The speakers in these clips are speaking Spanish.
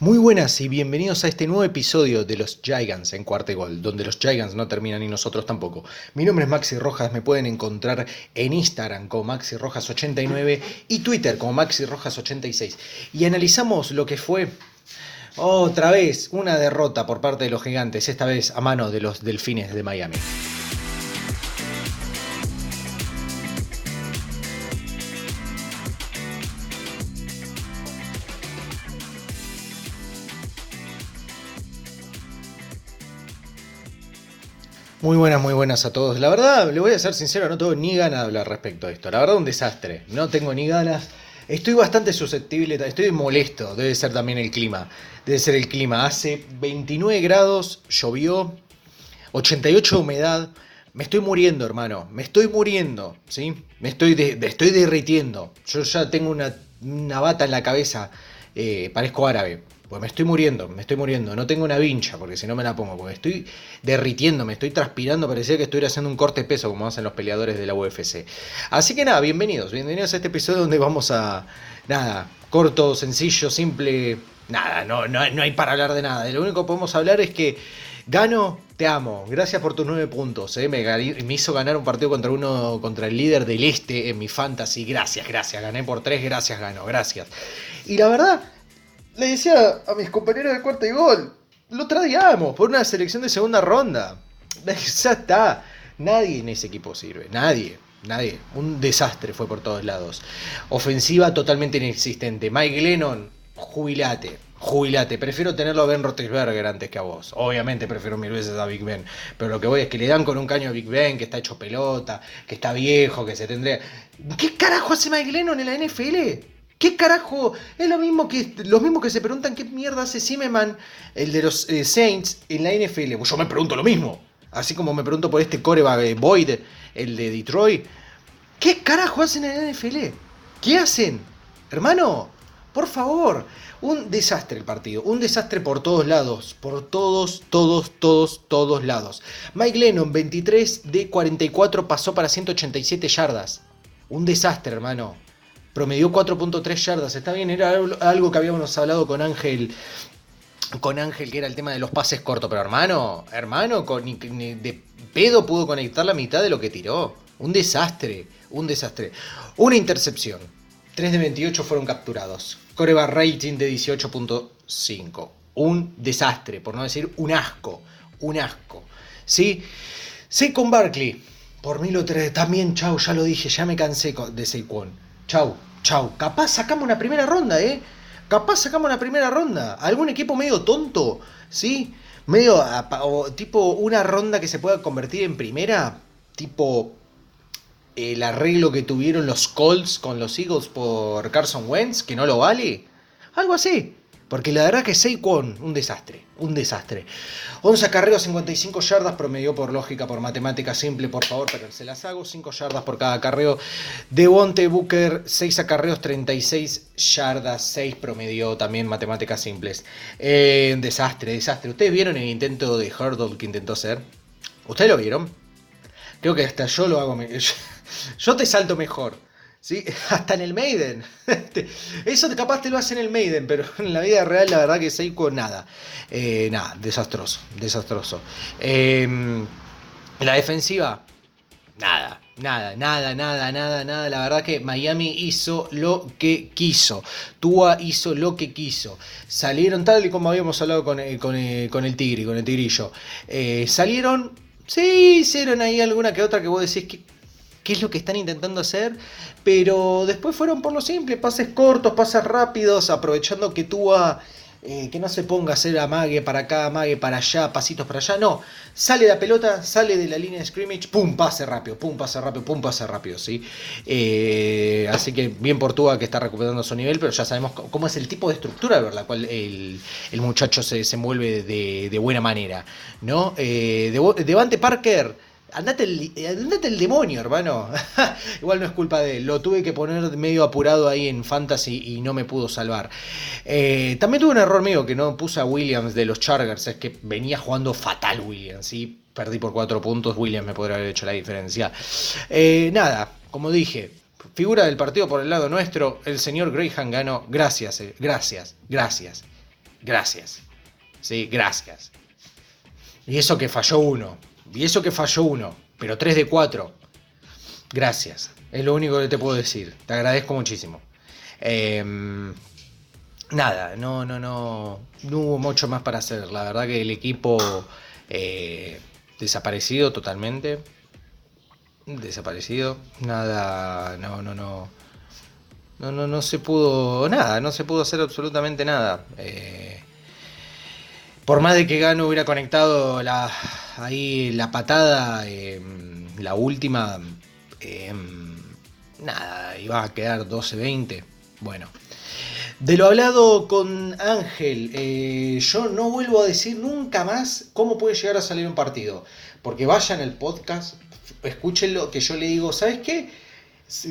Muy buenas y bienvenidos a este nuevo episodio de los Gigants en Cuarte Gol, donde los Gigants no terminan y nosotros tampoco. Mi nombre es Maxi Rojas, me pueden encontrar en Instagram como Maxi Rojas89 y Twitter como Maxi Rojas86. Y analizamos lo que fue otra vez una derrota por parte de los Gigantes, esta vez a mano de los Delfines de Miami. Muy buenas, muy buenas a todos. La verdad, le voy a ser sincero, no tengo ni ganas de hablar respecto a esto. La verdad, un desastre. No tengo ni ganas. Estoy bastante susceptible, estoy molesto. Debe ser también el clima. Debe ser el clima. Hace 29 grados, llovió, 88 de humedad. Me estoy muriendo, hermano. Me estoy muriendo, ¿sí? Me estoy, estoy derritiendo. Yo ya tengo una, bata en la cabeza. Eh, parezco árabe. Pues me estoy muriendo, me estoy muriendo. No tengo una vincha, porque si no me la pongo. Porque estoy derritiendo, me estoy transpirando. Parecía que estuviera haciendo un corte peso, como hacen los peleadores de la UFC. Así que nada, bienvenidos. Bienvenidos a este episodio donde vamos a. Nada, corto, sencillo, simple. Nada, no, no, no hay para hablar de nada. Lo único que podemos hablar es que. Gano, te amo. Gracias por tus nueve puntos. Eh. Me, me, hizo ganar un partido contra uno, contra el líder del este en mi fantasy. Gracias, gracias. Gané por tres, gracias, gano. Gracias. Y la verdad, le decía a mis compañeros de cuarto y gol, lo traíamos por una selección de segunda ronda. Ya está. Nadie en ese equipo sirve. Nadie. Nadie. Un desastre fue por todos lados. Ofensiva totalmente inexistente. Mike Lennon, jubilate. Jubilate. Prefiero tenerlo a Ben Roethlisberger antes que a vos. Obviamente prefiero mil veces a Big Ben. Pero lo que voy es que le dan con un caño a Big Ben, que está hecho pelota, que está viejo, que se tendría... ¿Qué carajo hace Mike Lennon en la NFL? ¿Qué carajo? Es lo mismo que los mismos que se preguntan qué mierda hace Zimmerman, el de los eh, Saints, en la NFL. Yo me pregunto lo mismo. Así como me pregunto por este coreback eh, Boyd, el de Detroit. ¿Qué carajo hacen en la NFL? ¿Qué hacen? Hermano, por favor. Un desastre el partido. Un desastre por todos lados. Por todos, todos, todos, todos lados. Mike Lennon, 23 de 44, pasó para 187 yardas. Un desastre, hermano promedió 4.3 yardas. Está bien, era algo que habíamos hablado con Ángel. Con Ángel, que era el tema de los pases cortos. Pero hermano, hermano, de pedo pudo conectar la mitad de lo que tiró. Un desastre, un desastre. Una intercepción. 3 de 28 fueron capturados. Coreba rating de 18.5. Un desastre, por no decir un asco. Un asco. ¿Sí? Sí Barkley. Por mí lo También, chau, ya lo dije, ya me cansé de Saquon. Chau, chau. Capaz sacamos una primera ronda, ¿eh? Capaz sacamos una primera ronda. Algún equipo medio tonto, ¿sí? Medio tipo una ronda que se pueda convertir en primera. Tipo el arreglo que tuvieron los Colts con los Eagles por Carson Wentz, que no lo vale. Algo así. Porque la verdad que Saquon, un desastre, un desastre. 11 acarreos, 55 yardas, promedió por lógica, por matemática simple, por favor, pero se las hago, 5 yardas por cada acarreo. Devonte Booker, 6 acarreos, 36 yardas, 6 promedió también matemáticas simples. Eh, desastre, desastre. ¿Ustedes vieron el intento de Hurdle que intentó hacer? ¿Ustedes lo vieron? Creo que hasta yo lo hago. Yo te salto mejor. ¿Sí? Hasta en el Maiden. Eso capaz te lo hace en el Maiden, pero en la vida real la verdad que Seiko nada. Eh, nada, desastroso, desastroso. Em, la defensiva, nada. Nada, nada, nada, nada, nada. La verdad que Miami hizo lo que quiso. Tua hizo lo que quiso. Salieron tal y como habíamos hablado con, eh, con, eh, con el tigre, con el tigrillo. salieron, sí, hicieron ahí alguna que otra que vos decís que qué es lo que están intentando hacer, pero después fueron por lo simple, pases cortos, pases rápidos, aprovechando que tú eh, que no se ponga a hacer amague para acá, amague para allá, pasitos para allá, no, sale la pelota, sale de la línea de scrimmage, pum, pase rápido, pum, pase rápido, pum, pase rápido, ¿sí? Eh, así que bien por Tua que está recuperando su nivel, pero ya sabemos cómo es el tipo de estructura por la cual el, muchacho se, se mueve de, buena manera, ¿no? Eh, Devante Parker Andate el, el demonio, hermano. Igual no es culpa de él. Lo tuve que poner medio apurado ahí en Fantasy y no me pudo salvar. Eh, también tuve un error mío que no puse a Williams de los Chargers. Es que venía jugando fatal Williams. Perdí por cuatro puntos. Williams me podría haber hecho la diferencia. Eh, nada, como dije, figura del partido por el lado nuestro. El señor Graham ganó. Gracias, eh, gracias, gracias. Gracias. Sí, gracias. Y eso que falló uno. Y eso que falló uno. Pero 3 de 4. Gracias. Es lo único que te puedo decir. Te agradezco muchísimo. Em, nada, no, no, no. No hubo mucho más para hacer. La verdad que el equipo eh, desaparecido totalmente. Desaparecido. Nada. No, no, no. No, no, no se pudo nada, no se pudo hacer absolutamente nada. Eh, por más de que Gano hubiera conectado la, ahí la patada, em, la última, em, nada, iba a quedar 12-20. Bueno, de lo hablado con Ángel, eh, yo no vuelvo a decir nunca más cómo puede llegar a salir un partido. Porque vayan al podcast, escuchen lo que yo le digo, ¿sabes qué?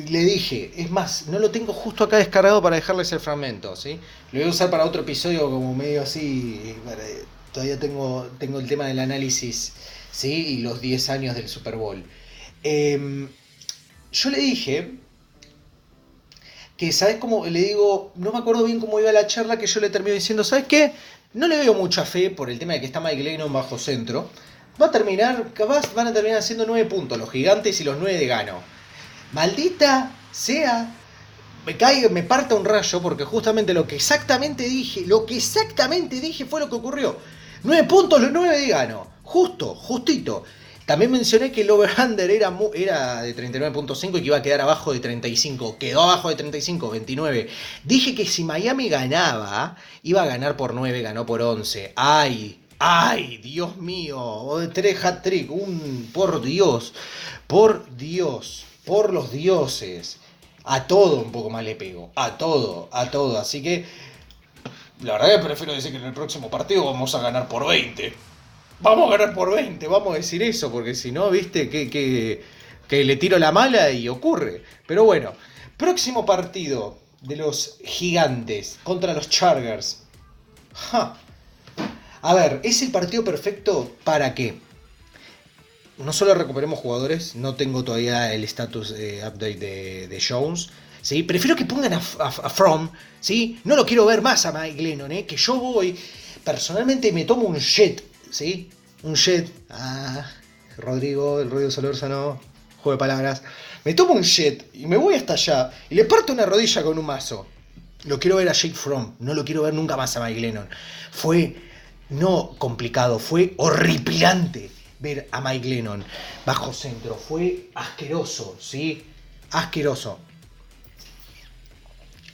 Le dije, es más, no lo tengo justo acá descargado para dejarles el fragmento, ¿sí? Lo voy a usar para otro episodio como medio así, todavía tengo, tengo el tema del análisis, ¿sí? Y los 10 años del Super Bowl. Em, yo le dije que, ¿sabes cómo? Le digo, no me acuerdo bien cómo iba la charla, que yo le termino diciendo, ¿sabes qué? No le veo mucha fe por el tema de que está Mike Lennon bajo centro. Va a terminar, capaz van a terminar haciendo 9 puntos, los gigantes y los 9 de gano. Maldita sea, me caiga, me parta un rayo, porque justamente lo que exactamente dije, lo que exactamente dije fue lo que ocurrió. 9 puntos, los 9 de gano. Justo, justito. También mencioné que el over-under era, era de 39.5 y que iba a quedar abajo de 35. Quedó abajo de 35, 29. Dije que si Miami ganaba, iba a ganar por 9, ganó por 11. ¡Ay! ¡Ay! Dios mío. Tres hat-trick. Un... Por Dios. Por Dios. Por los dioses. A todo un poco más le pego. A todo. A todo. Así que... La verdad que prefiero decir que en el próximo partido vamos a ganar por 20 vamos a ganar por 20, vamos a decir eso, porque si no, viste, que, que, le tiro la mala y ocurre. Pero bueno, próximo partido de los gigantes contra los Chargers. A ver, ¿es el partido perfecto para qué? No solo recuperemos jugadores, no tengo todavía el status eh, update de, Jones. ¿sí? Prefiero que pongan a, From, ¿sí? No lo quiero ver más a Mike Lennon, ¿eh? que yo voy, personalmente me tomo un jet ¿sí? Un jet. Ah, Rodrigo, el Rodrigo Solórzano, juego de palabras. Me tomo un jet y me voy hasta allá y le parto una rodilla con un mazo. Lo quiero ver a Jake Fromm, no lo quiero ver nunca más a Mike Lennon. Fue no complicado, fue horripilante ver a Mike Lennon bajo centro. Fue asqueroso, ¿sí? Asqueroso.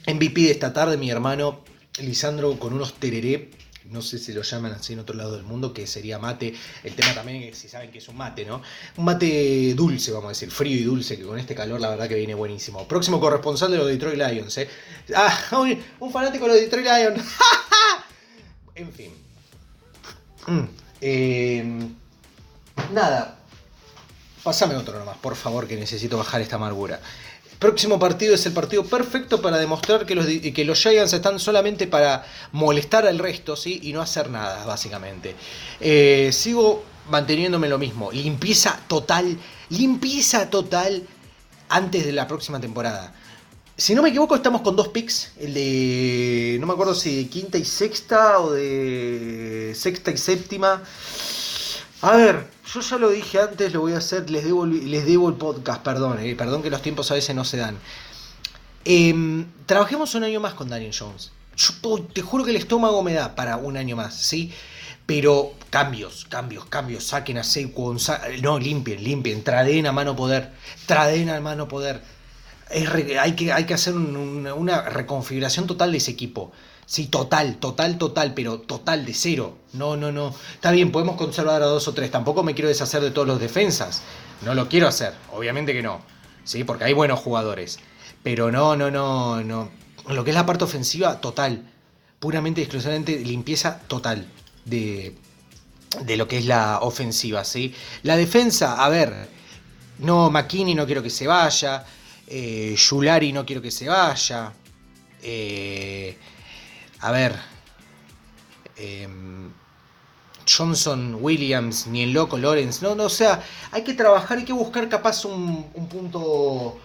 MVP de esta tarde, mi hermano Lisandro con unos tereré no sé si lo llaman así en otro lado del mundo, que sería mate. El tema también es si saben que es un mate, ¿no? Un mate dulce, vamos a decir, frío y dulce, que con este calor la verdad que viene buenísimo. Próximo corresponsal de los Detroit Lions, ¿eh? Ah, un, fanático de los Detroit Lions. en fin. Em, nada. Pásame otro nomás, por favor, que necesito bajar esta amargura próximo partido es el partido perfecto para demostrar que los, que los Giants están solamente para molestar al resto ¿sí? y no hacer nada, básicamente. Eh, sigo manteniéndome lo mismo. Limpieza total, limpieza total antes de la próxima temporada. Si no me equivoco, estamos con dos picks. El de. No me acuerdo si de quinta y sexta o de sexta y séptima. A ver, yo ya lo dije antes, lo voy a hacer, les debo, les debo el podcast, perdón, eh, perdón que los tiempos a veces no se dan. Em, trabajemos un año más con Daniel Jones. Yo te juro que el estómago me da para un año más, ¿sí? Pero cambios, cambios, cambios, saquen a Saquon, no, limpien, limpien, traden a mano poder, traden a mano poder. hay, que, hay que hacer una reconfiguración total de ese equipo. Sí, total, total, total, pero total de cero. No, no, no. Está bien, podemos conservar a dos o tres. Tampoco me quiero deshacer de todos los defensas. No lo quiero hacer, obviamente que no. Sí, porque hay buenos jugadores. Pero no, no, no, no. Lo que es la parte ofensiva, total. Puramente y exclusivamente limpieza total de, de lo que es la ofensiva, ¿sí? La defensa, a ver, no, McKinney no quiero que se vaya. Eh, Yulari no quiero que se vaya. Eh, a ver, em, Johnson, Williams, ni el loco Lawrence, no, no, o sea, hay que trabajar, hay que buscar capaz un, punto,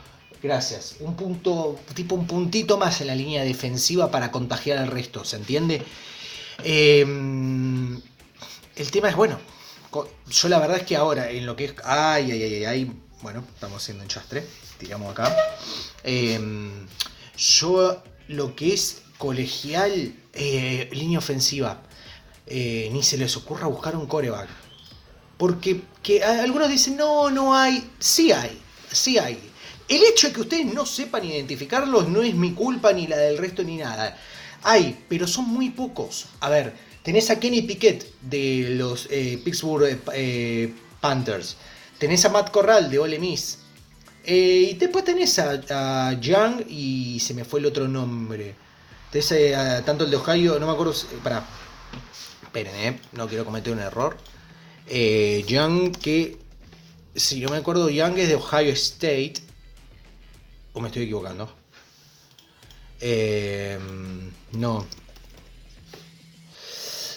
gracias, un punto, tipo un puntito más en la línea defensiva para contagiar al resto, ¿se entiende? Em, el tema es, bueno, yo la verdad es que ahora, en lo que es... Ay, ay, ay, ay, bueno, estamos haciendo un chastre, tiramos acá. Em, yo lo que es colegial, eh, línea ofensiva, eh, ni se les ocurra buscar un coreback. Porque que algunos dicen, no, no hay. Sí hay, sí hay. El hecho de que ustedes no sepan identificarlos no es mi culpa ni la del resto ni nada. Hay, pero son muy pocos. A ver, tenés a Kenny Piquet de los eh, Pittsburgh Panthers. Tenés a Matt Corral de Ole Miss. Y después tenés a, Young y se me fue el otro nombre. Tenés tanto el de Ohio, no me acuerdo. Para. Esperen, eh, no quiero cometer un error. Eh, Young, que si yo me acuerdo, Young es de Ohio State. ¿O me estoy equivocando? Eh, no.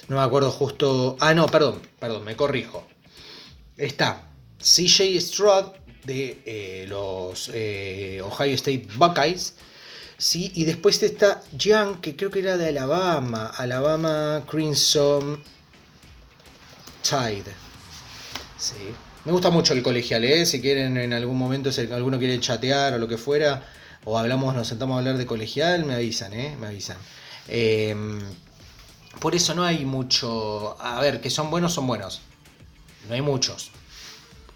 No me acuerdo justo. Ah, no, perdón, perdón, me corrijo. Está CJ Stroud de eh, los Ohio State Buckeyes. Sí, y después está Young, que creo que era de Alabama. Alabama Crimson Tide. Sí. Me gusta mucho el colegial, ¿eh? Si quieren en algún momento, si alguno quiere chatear o lo que fuera, o hablamos, nos sentamos a hablar de colegial, me avisan, ¿eh? Me avisan. Em, por eso no hay mucho. A ver, que son buenos, son buenos. No hay muchos.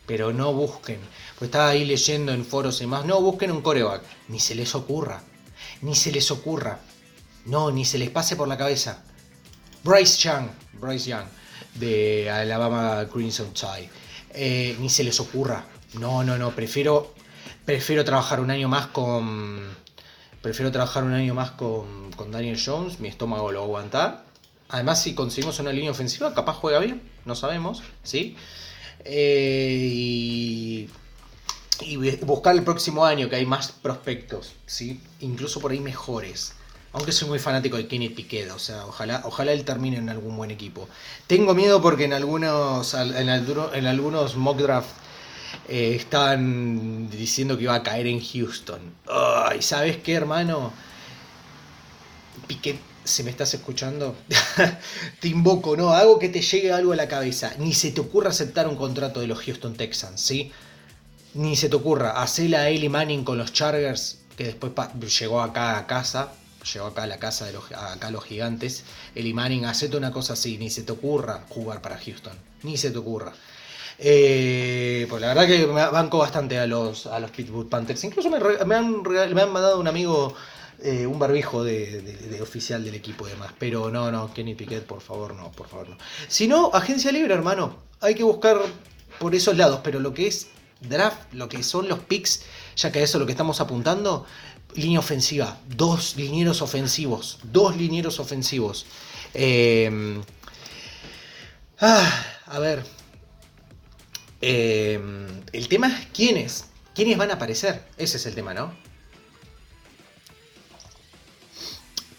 Pero no busquen. Pues estaba ahí leyendo en foros y demás. No busquen un coreback. Ni se les ocurra. Ni se les ocurra. No, ni se les pase por la cabeza. Bryce Young. Bryce Young de Alabama Crimson Tide. Eh, ni se les ocurra. No, no, no. Prefiero, prefiero trabajar un año más con. Prefiero trabajar un año más con, con Daniel Jones. Mi estómago lo va a aguantar. Además, si conseguimos una línea ofensiva, capaz juega bien. No sabemos, ¿sí? Eh, y, y buscar el próximo año que hay más prospectos, ¿sí? Incluso por ahí mejores. Aunque soy muy fanático de Kenny Piqueda, o sea, ojalá, ojalá él termine en algún buen equipo. Tengo miedo porque en algunos, en, algunos mock draft eh, estaban diciendo que iba a caer en Houston. Ay, ¿sabes qué, hermano? Piquet, si me estás escuchando, te invoco, ¿no? Hago que te llegue algo a la cabeza. Ni se te ocurra aceptar un contrato de los Houston Texans, ¿sí? Ni se te ocurra. hacer a Eli Manning con los Chargers, que después llegó acá a casa llegó acá a la casa de los, acá los gigantes, el Manning, hacete una cosa así, ni se te ocurra jugar para Houston, ni se te ocurra. Eh, pues la verdad que me banco bastante a los, a los Pittsburgh Panthers. Incluso me, han, me han, mandado un amigo eh, un barbijo de, oficial del equipo y demás. Pero no, no, Kenny Piquet, por favor, no, por favor, no. Si no, agencia libre, hermano. Hay que buscar por esos lados. Pero lo que es draft, lo que son los picks, ya que eso es lo que estamos apuntando, línea ofensiva, dos linieros ofensivos, dos linieros ofensivos. Eh, ah, a ver, eh, el tema es quiénes, quiénes van a aparecer, ese es el tema, ¿no?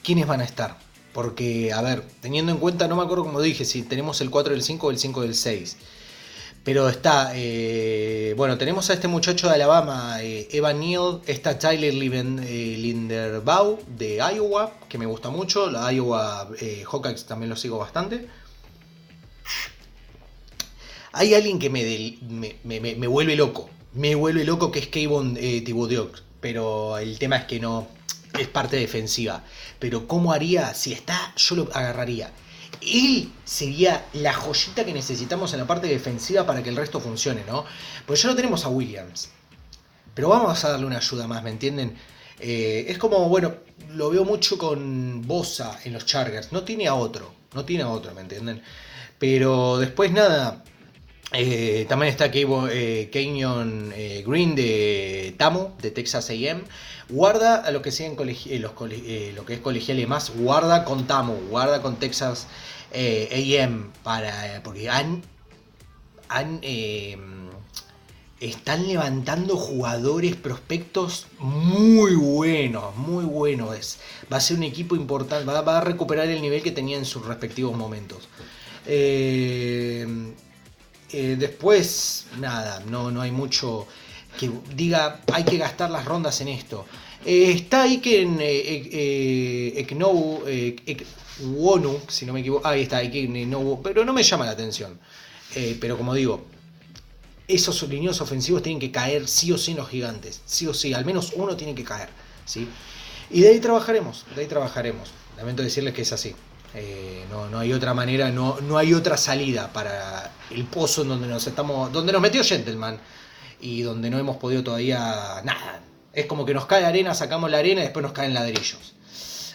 ¿Quiénes van a estar? Porque, a ver, teniendo en cuenta, no me acuerdo como dije, si tenemos el 4 del 5 o el 5 del 6. Pero está, eh, bueno, tenemos a este muchacho de Alabama, eh, Evan Neal, está Tyler eh, Linderbaugh de Iowa, que me gusta mucho, la Iowa Hawkeyes también lo sigo bastante. Hay alguien que me, me, vuelve loco, me vuelve loco que es Kayvon Thibodeau, pero el tema es que no, es parte defensiva. Pero ¿cómo haría? Si está, yo lo agarraría él sería la joyita que necesitamos en la parte defensiva para que el resto funcione, ¿no? Pues ya lo tenemos a Williams. Pero vamos a darle una ayuda más, ¿me entienden? Eh, es como, bueno, lo veo mucho con Bosa en los Chargers. No tiene a otro, no tiene a otro, ¿me entienden? Pero después nada. Eh, también está eh, Kenyon eh, Green de Tamo, de Texas AM. Guarda a lo que sea los lo que es colegial y más, guarda con Tamo, guarda con Texas AM para porque han, han están levantando jugadores prospectos muy buenos, muy buenos. va a ser un equipo importante, va, va, a recuperar el nivel que tenía en sus respectivos momentos. Eh, eh, después, nada, no, no hay mucho que diga hay que gastar las rondas en esto. está ahí que en Eknou, Wonu, si no me equivoco, ahí está, pero no me llama la atención. pero como digo, esos lineos ofensivos tienen que caer sí o sí en los gigantes, sí o sí, al menos uno tiene que caer, ¿sí? Y de ahí trabajaremos, de ahí trabajaremos. Lamento decirles que es así. Eh, no, hay otra manera, no, no hay otra salida para el pozo en donde nos estamos, donde nos metió Gentleman y donde no hemos podido todavía nada. Es como que nos cae arena, sacamos la arena y después nos caen ladrillos.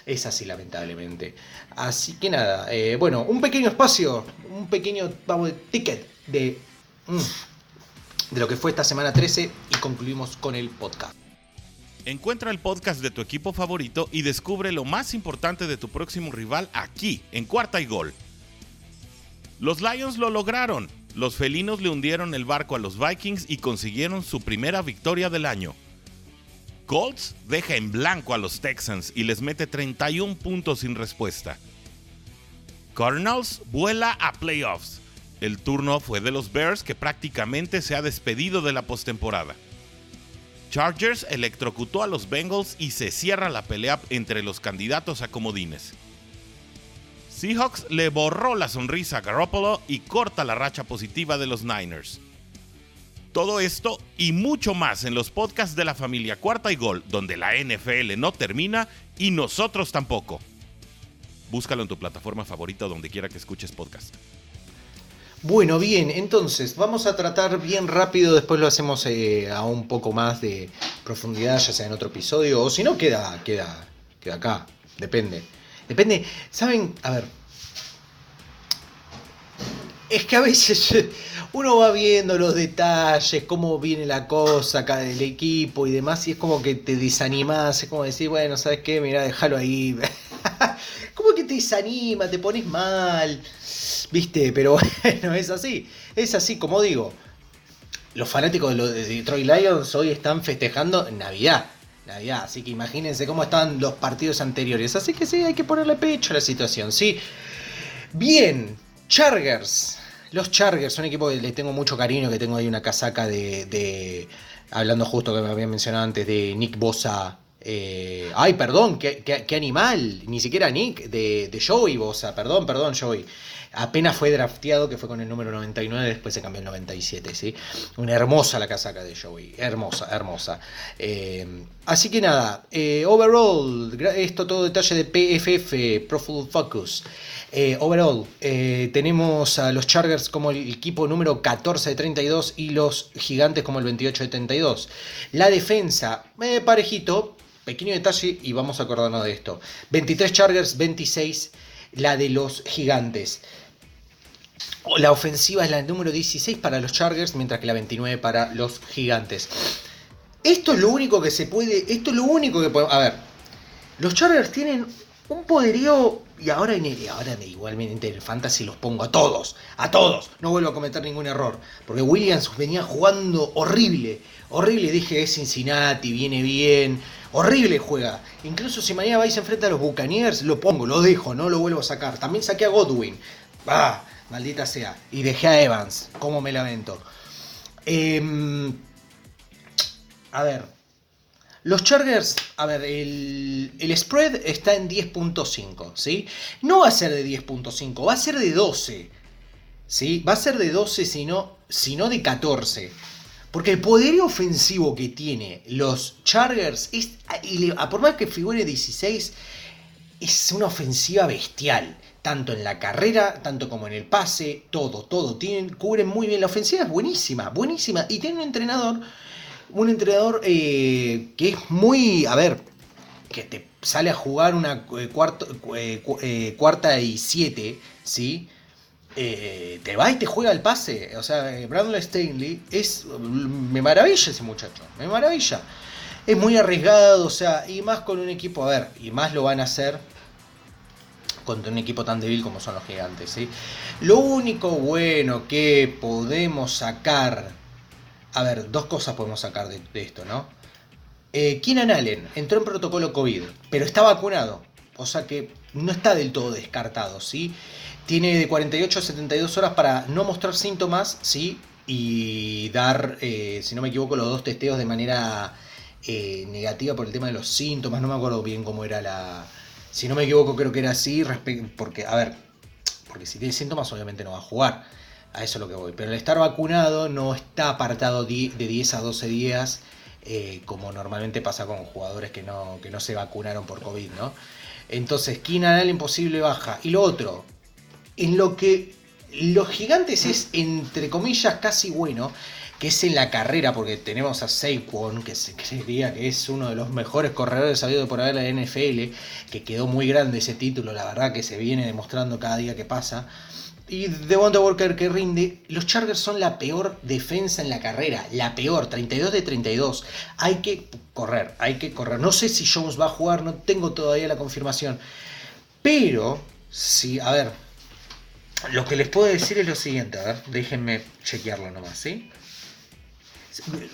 Es así, lamentablemente. Así que nada, eh, bueno, un pequeño espacio, un pequeño ticket de, mm, de lo que fue esta semana 13 y concluimos con el podcast. Encuentra el podcast de tu equipo favorito y descubre lo más importante de tu próximo rival aquí, en Cuarta y Gol. Los Lions lo lograron. Los felinos le hundieron el barco a los Vikings y consiguieron su primera victoria del año. Colts deja en blanco a los Texans y les mete 31 puntos sin respuesta. Cardinals vuela a playoffs. El turno fue de los Bears que prácticamente se ha despedido de la postemporada. Chargers electrocutó a los Bengals y se cierra la pelea entre los candidatos a comodines. Seahawks le borró la sonrisa a Garoppolo y corta la racha positiva de los Niners. Todo esto y mucho más en los podcasts de la familia Cuarta y Gol, donde la NFL no termina y nosotros tampoco. Búscalo en tu plataforma favorita donde quiera que escuches podcast. Bueno, bien, entonces vamos a tratar bien rápido, después lo hacemos eh, a un poco más de profundidad, ya sea en otro episodio, o si no, queda, queda, queda acá, depende. Depende, ¿saben? A ver. Es que a veces uno va viendo los detalles, cómo viene la cosa acá del equipo y demás, y es como que te desanimas, es como decir, bueno, ¿sabes qué? Mira, déjalo ahí. como que te desanima, te pones mal. ¿Viste? Pero bueno, es así. Es así, como digo. Los fanáticos de, los de Detroit Lions hoy están festejando Navidad. Navidad, así que imagínense cómo estaban los partidos anteriores. Así que sí, hay que ponerle pecho a la situación, ¿sí? Bien, Chargers. Los Chargers son equipo que les tengo mucho cariño, que tengo ahí una casaca de, hablando justo que me había mencionado antes, de Nick Bosa. Eh, ay, perdón, qué, animal. Ni siquiera Nick, de, de Joey Bosa. Perdón, perdón, Joey apenas fue drafteado, que fue con el número 99, después se cambió el 97, ¿sí? Una hermosa la casaca de Joey, hermosa, hermosa. Eh, así que nada, eh, overall, esto todo detalle de PFF, Profile Focus. Eh, overall, tenemos a los Chargers como el equipo número 14 de 32 y los Gigantes como el 28 de 32. La defensa, parejito, pequeño detalle y vamos a acordarnos de esto. 23 Chargers, 26 la de los Gigantes. La ofensiva es la número 16 para los Chargers, mientras que la 29 para los Gigantes. Esto es lo único que se puede. Esto es lo único que podemos. A ver. Los Chargers tienen un poderío. Y ahora, en ahora igualmente en el Fantasy los pongo a todos. A todos. No vuelvo a cometer ningún error. Porque Williams venía jugando horrible. Horrible. Dije es Cincinnati, viene bien. Horrible juega. Incluso si mañana vais a enfrentar a los Buccaneers, lo pongo, lo dejo, no lo vuelvo a sacar. También saqué a Godwin. Ah, maldita sea. Y dejé a Evans. ¿Cómo me lamento? Em, a ver. Los Chargers, a ver, el, spread está en 10.5, ¿sí? No va a ser de 10.5, va a ser de 12, ¿sí? Va a ser de 12, sino, sino de 14. Porque el poder ofensivo que tiene los Chargers, es, a por más que figure 16, es una ofensiva bestial tanto en la carrera, tanto como en el pase, todo, todo. Cubren muy bien la ofensiva, es buenísima, buenísima. Y tiene un entrenador, un entrenador eh, que es muy, a ver, que te sale a jugar una eh, eh, cuarta y siete, ¿sí? Te va y te juega el pase. O sea, Brandon Stanley es. Me maravilla ese muchacho, me maravilla. Es muy arriesgado, o sea, y más con un equipo, a ver, y más lo van a hacer contra un equipo tan débil como son los gigantes. ¿sí? Lo único bueno que podemos sacar, a ver, dos cosas podemos sacar de, esto, ¿no? Eh, Keenan Allen entró en protocolo COVID, pero está vacunado, o sea que no está del todo descartado, ¿sí? Tiene de 48 a 72 horas para no mostrar síntomas, ¿sí? Y dar, eh, si no me equivoco, los dos testeos de manera eh, negativa por el tema de los síntomas, no me acuerdo bien cómo era la... Si no me equivoco, creo que era así, porque, a ver, porque si tiene síntomas obviamente no va a jugar, a eso es lo que voy. Pero el estar vacunado no está apartado de 10 a 12 días, eh, como normalmente pasa con jugadores que no, que no se vacunaron por COVID, ¿no? Entonces, Keenan Allen imposible baja. Y lo otro, en lo que los gigantes es, entre comillas, casi bueno, que es en la carrera, porque tenemos a Saquon, que se creería que es uno de los mejores corredores sabidos por haber la NFL, que quedó muy grande ese título, la verdad que se viene demostrando cada día que pasa. Y Devonta Walker que rinde, los Chargers son la peor defensa en la carrera, la peor, 32 de 32. Hay que correr, hay que correr. No sé si Jones va a jugar, no tengo todavía la confirmación. Pero, sí, a ver, lo que les puedo decir es lo siguiente, a ver, déjenme chequearlo nomás, ¿sí?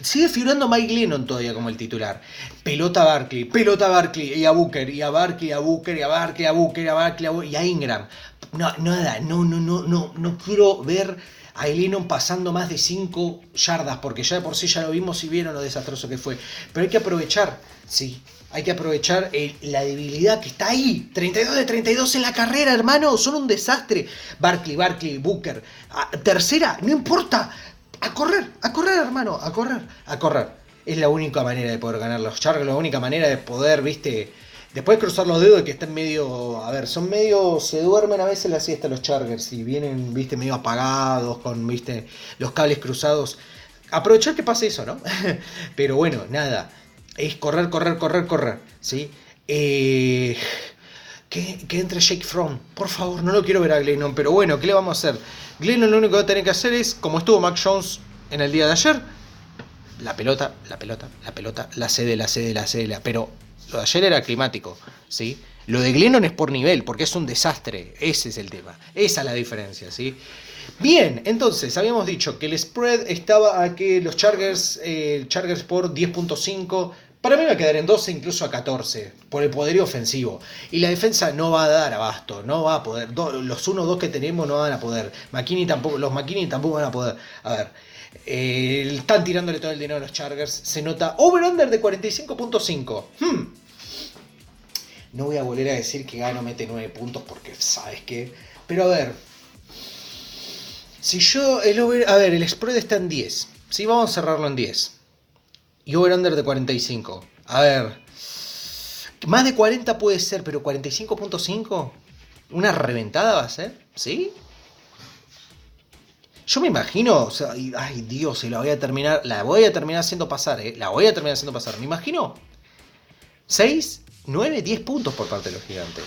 Sigue figurando Mike Lennon todavía como el titular. Pelota a Barkley, pelota a Barkley, y a Booker, y a Barkley, a Booker, y a Barkley, a Booker, y a Barkley, y a Ingram. No, nada, no, no, no, no, no quiero ver a Lennon pasando más de 5 yardas, porque ya de por sí ya lo vimos y vieron lo desastroso que fue. Pero hay que aprovechar, sí, hay que aprovechar la debilidad que está ahí. 32 de 32 en la carrera, hermano, son un desastre. Barkley, Barkley, Booker. Ah, tercera, no importa. A correr, a correr, hermano, a correr, a correr. Es la única manera de poder ganar los Chargers, la única manera de poder, viste, después de cruzar los dedos que estén medio, a ver, son medio, se duermen a veces la siesta los Chargers y vienen, viste, medio apagados, con, viste, los cables cruzados. Aprovechar que pase eso, ¿no? Pero bueno, nada, es correr, correr, correr, correr, ¿sí? Eh, que, que, entre Jake Fromm, por favor, no lo quiero ver a Glennon, pero bueno, ¿qué le vamos a hacer? Glennon lo único que va a tener que hacer es, como estuvo Mac Jones en el día de ayer, la pelota, la pelota, la pelota, la sede, la sede, la sede, la... pero lo de ayer era climático, ¿sí? Lo de Glennon es por nivel, porque es un desastre, ese es el tema, esa es la diferencia, ¿sí? Bien, entonces habíamos dicho que el spread estaba a que los Chargers, eh, Chargers por 10.5, para mí va a quedar en 12, incluso a 14, por el poderío ofensivo. Y la defensa no va a dar abasto, no va a poder. los 1-2 que tenemos no van a poder. McKinney tampoco, los McKinney tampoco van a poder. A ver, eh, están tirándole todo el dinero a los Chargers. Se nota over-under de 45.5. Hmm. No voy a volver a decir que Gano mete 9 puntos porque sabes qué. Pero a ver. Si yo. El over, a ver, el spread está en 10. Sí, vamos a cerrarlo en 10 y over-under de 45. A ver. Más de 40 puede ser, pero 45.5. Una reventada va a ser, ¿sí? Yo me imagino, ay Dios, se la voy a terminar, la voy a terminar haciendo pasar, ¿eh? La voy a terminar haciendo pasar. Me imagino 6, 9, 10 puntos por parte de los gigantes.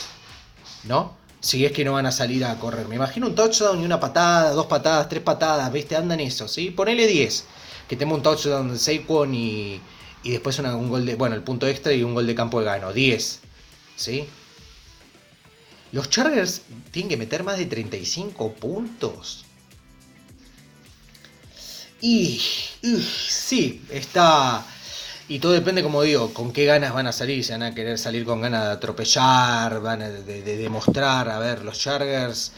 ¿No? Si es que no van a salir a correr. Me imagino un touchdown y una patada, dos patadas, tres patadas, ¿viste? Andan eso, ¿sí? Ponele 10 que tenga un touchdown de Saquon y, y después un gol de, bueno, el punto extra y un gol de campo de gano, 10. ¿Sí? Los Chargers tienen que meter más de 35 puntos. Y, sí, está... Y todo depende, como digo, con qué ganas van a salir. Si van a querer salir con ganas de atropellar, van a de, demostrar. A ver, los Chargers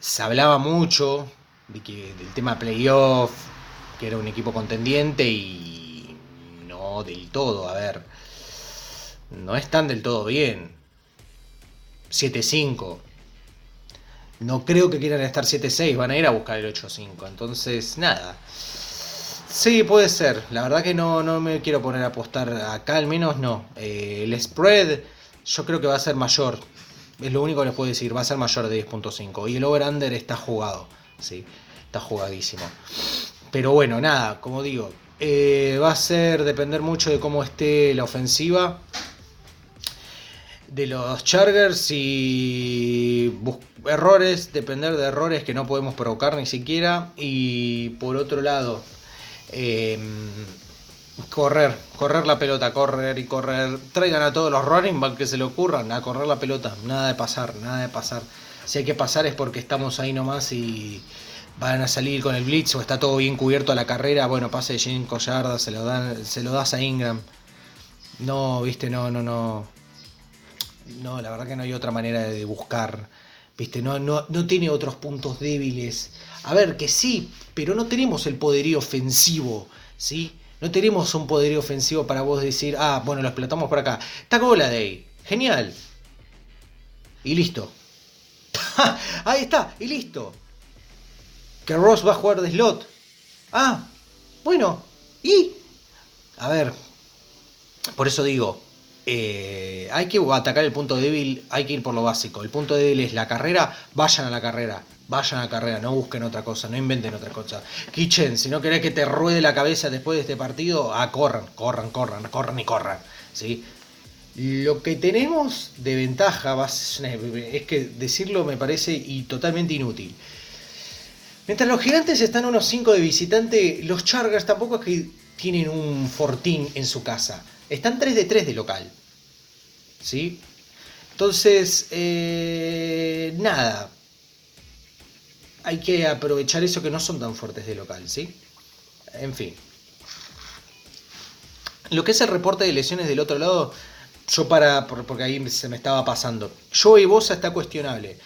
se hablaba mucho de que, del tema playoff, que era un equipo contendiente y no del todo, a ver, no están del todo bien. 7-5. No creo que quieran estar 7-6, van a ir a buscar el 8-5. Entonces, nada. Sí, puede ser. La verdad que no, no me quiero poner a apostar acá, al menos no. Eh, el spread yo creo que va a ser mayor. Es lo único que les puedo decir, va a ser mayor de 10.5. Y el over-under está jugado. Sí, está jugadísimo. Pero bueno, nada, como digo, eh, va a ser depender mucho de cómo esté la ofensiva de los Chargers y errores, depender de errores que no podemos provocar ni siquiera. Y por otro lado, em, correr, correr la pelota, correr y correr. Traigan a todos los running back que se le ocurran a correr la pelota. Nada de pasar, nada de pasar. Si hay que pasar es porque estamos ahí nomás y van a salir con el blitz o está todo bien cubierto a la carrera, bueno, pase de 5 yardas, se lo, se lo das a Ingram. No, viste, no, no, no. No, la verdad que no hay otra manera de buscar. Viste, no, no, no tiene otros puntos débiles. A ver, que sí, pero no tenemos el poderío ofensivo, ¿sí? No tenemos un poder ofensivo para vos decir, ah, bueno, lo explotamos por acá. Está Day. Genial. Y listo. Ahí está, y listo. Que Ross va a jugar de slot. Ah, bueno, y. A ver, por eso digo, eh, hay que atacar el punto débil, hay que ir por lo básico. El punto débil es la carrera, vayan a la carrera, vayan a la carrera, no busquen otra cosa, no inventen otra cosa. Kitchen, si no querés que te ruede la cabeza después de este partido, ah, corran, corran, corran, corran y corran. ¿sí? Lo que tenemos de ventaja es que decirlo me parece y totalmente inútil. Mientras los gigantes están unos 5 de visitante, los Chargers tampoco es que tienen un fortín en su casa. Están 3 de 3 de local. ¿Sí? Entonces, eh, nada. Hay que aprovechar eso que no son tan fuertes de local, ¿sí? En fin. Lo que es el reporte de lesiones del otro lado, yo para, porque ahí se me estaba pasando. Joey Bosa está cuestionable.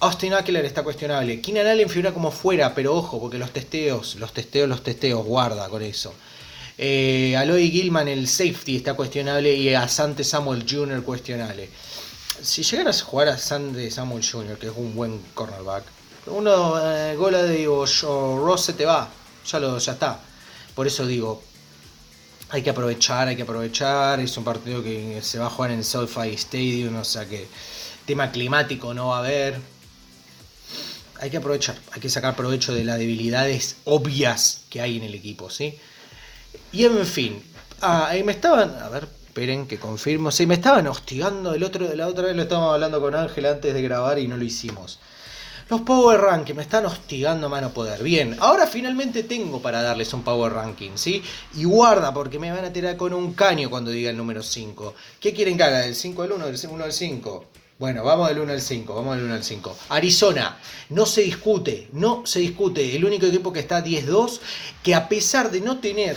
Austin Eckler está cuestionable. Keenan Allen figura como fuera, pero ojo, porque los testeos, los testeos, los testeos, guarda con eso. Eh, Aloy Gilman, el safety, está cuestionable y Asante Samuel Jr. cuestionable. Si llegaras a jugar a Asante Samuel Jr., que es un buen cornerback, uno eh, gola de o, Ross se te va, ya, lo, ya está. Por eso digo, hay que aprovechar, hay que aprovechar. Es un partido que se va a jugar en el SoFi Stadium, o sea que tema climático no va a haber hay que aprovechar, hay que sacar provecho de las debilidades obvias que hay en el equipo, ¿sí? Y en fin, ah, me estaban, a ver, esperen que confirmo, sí, me estaban hostigando, el otro, la otra vez lo estábamos hablando con Ángel antes de grabar y no lo hicimos. Los Power Ranking me están hostigando a mano poder. Bien, ahora finalmente tengo para darles un Power Ranking, ¿sí? Y guarda, porque me van a tirar con un caño cuando diga el número 5. ¿Qué quieren que haga? ¿Del 5 al 1 del 1 al 5? Bueno, vamos del 1 al 5, vamos del 1 al 5. Arizona, no se discute, no se discute. El único equipo que está 10-2, que a pesar de no tener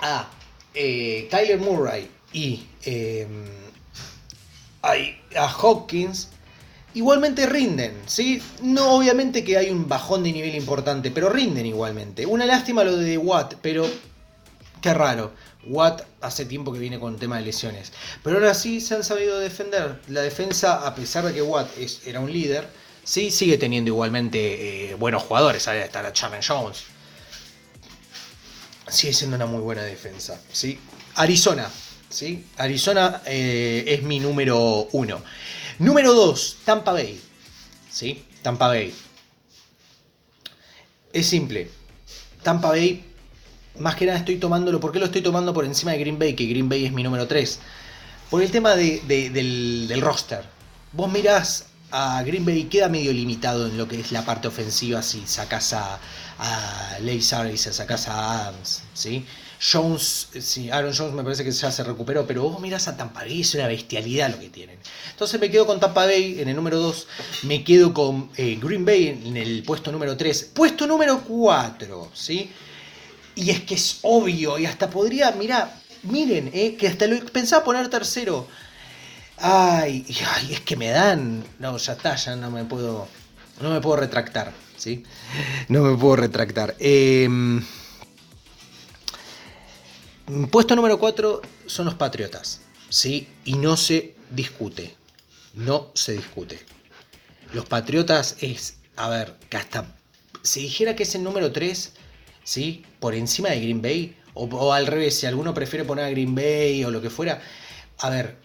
a eh, Kyler Murray y em, a Hopkins, igualmente rinden, ¿sí? No, obviamente que hay un bajón de nivel importante, pero rinden igualmente. Una lástima lo de Watt, pero qué raro. Watt hace tiempo que viene con tema de lesiones. Pero ahora sí se han sabido defender. La defensa, a pesar de que Watt era un líder, sí sigue teniendo igualmente eh, buenos jugadores. Ahí está la Chaman Jones. Sigue siendo una muy buena defensa. ¿sí? Arizona. ¿sí? Arizona eh, es mi número uno. Número dos, Tampa Bay. ¿sí? Tampa Bay. Es simple. Tampa Bay más que nada estoy tomándolo, ¿por qué lo estoy tomando por encima de Green Bay? Que Green Bay es mi número 3. Por el tema del, roster. Vos mirás a Green Bay queda medio limitado en lo que es la parte ofensiva si sacas a, a Leigh Sarris, sacas a Adams, ¿sí? Jones, sí, Aaron Jones me parece que ya se recuperó, pero vos mirás a Tampa Bay, es una bestialidad lo que tienen. Entonces me quedo con Tampa Bay en el número 2, me quedo con eh, Green Bay en el puesto número 3, puesto número 4, ¿sí? Y es que es obvio, y hasta podría, mira, miren, eh, que hasta lo pensaba poner tercero. Ay, ay, es que me dan. No, ya está, ya no me puedo. No me puedo retractar, ¿sí? No me puedo retractar. Em, puesto número 4 son los Patriotas, ¿sí? Y no se discute. No se discute. Los Patriotas es, a ver, que hasta. Si dijera que es el número 3, ¿sí? Por encima de Green Bay, o, al revés, si alguno prefiere poner a Green Bay o lo que fuera, a ver,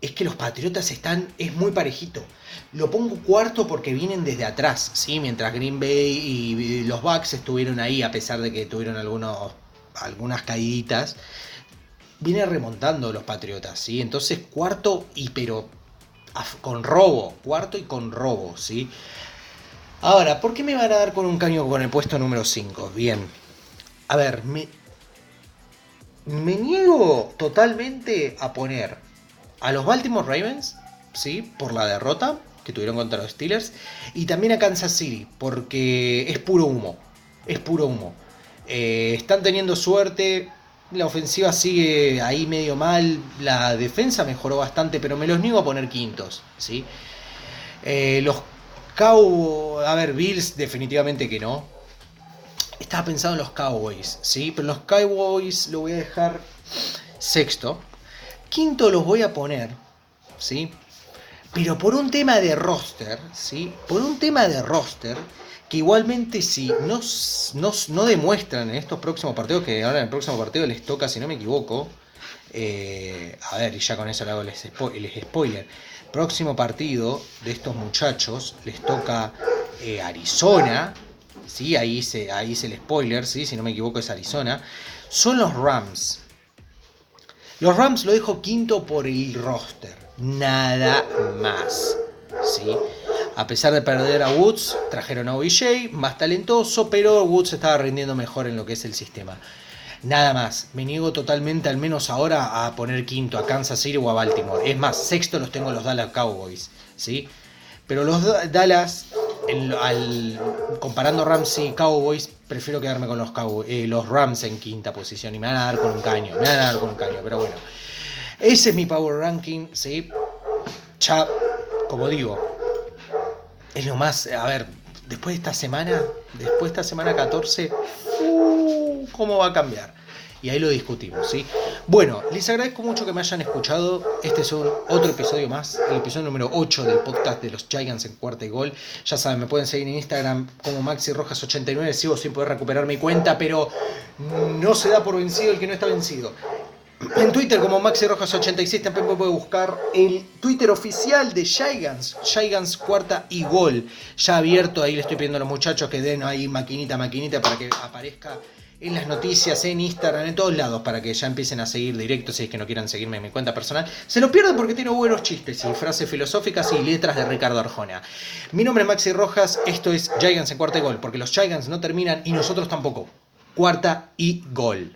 es que los Patriotas están, es muy parejito. Lo pongo cuarto porque vienen desde atrás, ¿sí? Mientras Green Bay y los Bucks estuvieron ahí, a pesar de que tuvieron algunos, algunas caíditas, viene remontando los Patriotas, ¿sí? Entonces cuarto y pero con robo, cuarto y con robo, ¿sí? Ahora, ¿por qué me van a dar con un caño con el puesto número 5? Bien. A ver, me, me niego totalmente a poner a los Baltimore Ravens, ¿sí? Por la derrota que tuvieron contra los Steelers. Y también a Kansas City, porque es puro humo. Es puro humo. Eh, están teniendo suerte. La ofensiva sigue ahí medio mal. La defensa mejoró bastante, pero me los niego a poner quintos. ¿sí? Eh, los Cow, a ver, Bills definitivamente que no. estaba pensado en los Cowboys, ¿sí? Pero los Cowboys lo voy a dejar sexto. Quinto los voy a poner, ¿sí? Pero por un tema de roster, ¿sí? Por un tema de roster, que igualmente si no, no, demuestran en estos próximos partidos, que ahora en el próximo partido les toca, si no me equivoco, eh, a ver, y ya con eso le hago el spoiler, próximo partido de estos muchachos les toca eh, Arizona, ¿sí? ahí, se, ahí el spoiler, ¿sí? si no me equivoco es Arizona, son los Rams. Los Rams lo dejo quinto por el roster, nada más. ¿sí? A pesar de perder a Woods, trajeron a OBJ, más talentoso, pero Woods estaba rindiendo mejor en lo que es el sistema. Nada más, me niego totalmente, al menos ahora, a poner quinto a Kansas City o a Baltimore. Es más, sexto los tengo los Dallas Cowboys, ¿sí? Pero los Dallas, al, comparando Rams y Cowboys, prefiero quedarme con los, eh, los Rams en quinta posición y me van a dar con un caño, me van a dar con un caño, pero bueno. Ese es mi power ranking, ¿sí? Ya, como digo, es lo más, a ver, después de esta semana, después de esta semana 14, uh, ¿cómo va a cambiar? Y ahí lo discutimos, ¿sí? Bueno, les agradezco mucho que me hayan escuchado. Este es otro episodio más, el episodio número 8 del podcast de los Giants en cuarta y gol. Ya saben, me pueden seguir en Instagram como Maxi Rojas89. Sigo sin poder recuperar mi cuenta, pero no se da por vencido el que no está vencido. En Twitter como Maxi Rojas 86 también puede buscar el Twitter oficial de Gigants, Gigants cuarta y gol. Ya abierto, ahí le estoy pidiendo a los muchachos que den ahí maquinita, maquinita para que aparezca en las noticias, en Instagram, en todos lados, para que ya empiecen a seguir directo si es que no quieran seguirme en mi cuenta personal. Se lo pierden porque tiene buenos chistes y frases filosóficas y letras de Ricardo Arjona. Mi nombre es Maxi Rojas, esto es Gigants en cuarta y gol, porque los Gigants no terminan y nosotros tampoco. Cuarta y gol.